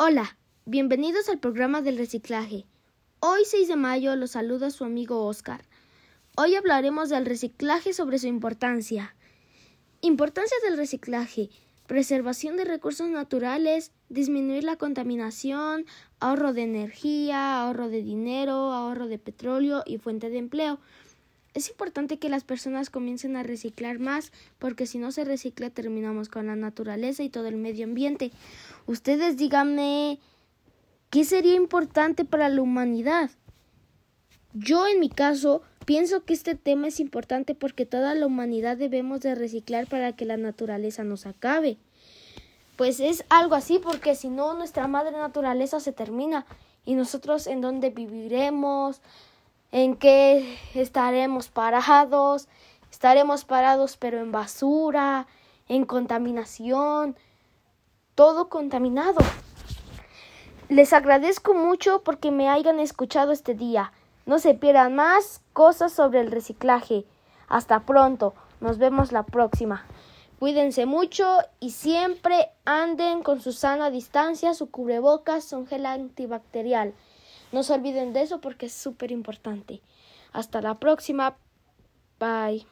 Hola, bienvenidos al programa del reciclaje. Hoy 6 de mayo los saluda su amigo Oscar. Hoy hablaremos del reciclaje sobre su importancia. Importancia del reciclaje. Preservación de recursos naturales, disminuir la contaminación, ahorro de energía, ahorro de dinero, ahorro de petróleo y fuente de empleo. Es importante que las personas comiencen a reciclar más porque si no se recicla terminamos con la naturaleza y todo el medio ambiente. Ustedes díganme qué sería importante para la humanidad. Yo en mi caso pienso que este tema es importante porque toda la humanidad debemos de reciclar para que la naturaleza nos acabe. Pues es algo así porque si no nuestra madre naturaleza se termina y nosotros en dónde viviremos, en qué estaremos parados, estaremos parados pero en basura, en contaminación, todo contaminado. Les agradezco mucho porque me hayan escuchado este día. No se pierdan más cosas sobre el reciclaje. Hasta pronto. Nos vemos la próxima. Cuídense mucho y siempre anden con su sana distancia, su cubrebocas, su gel antibacterial. No se olviden de eso porque es súper importante. Hasta la próxima. Bye.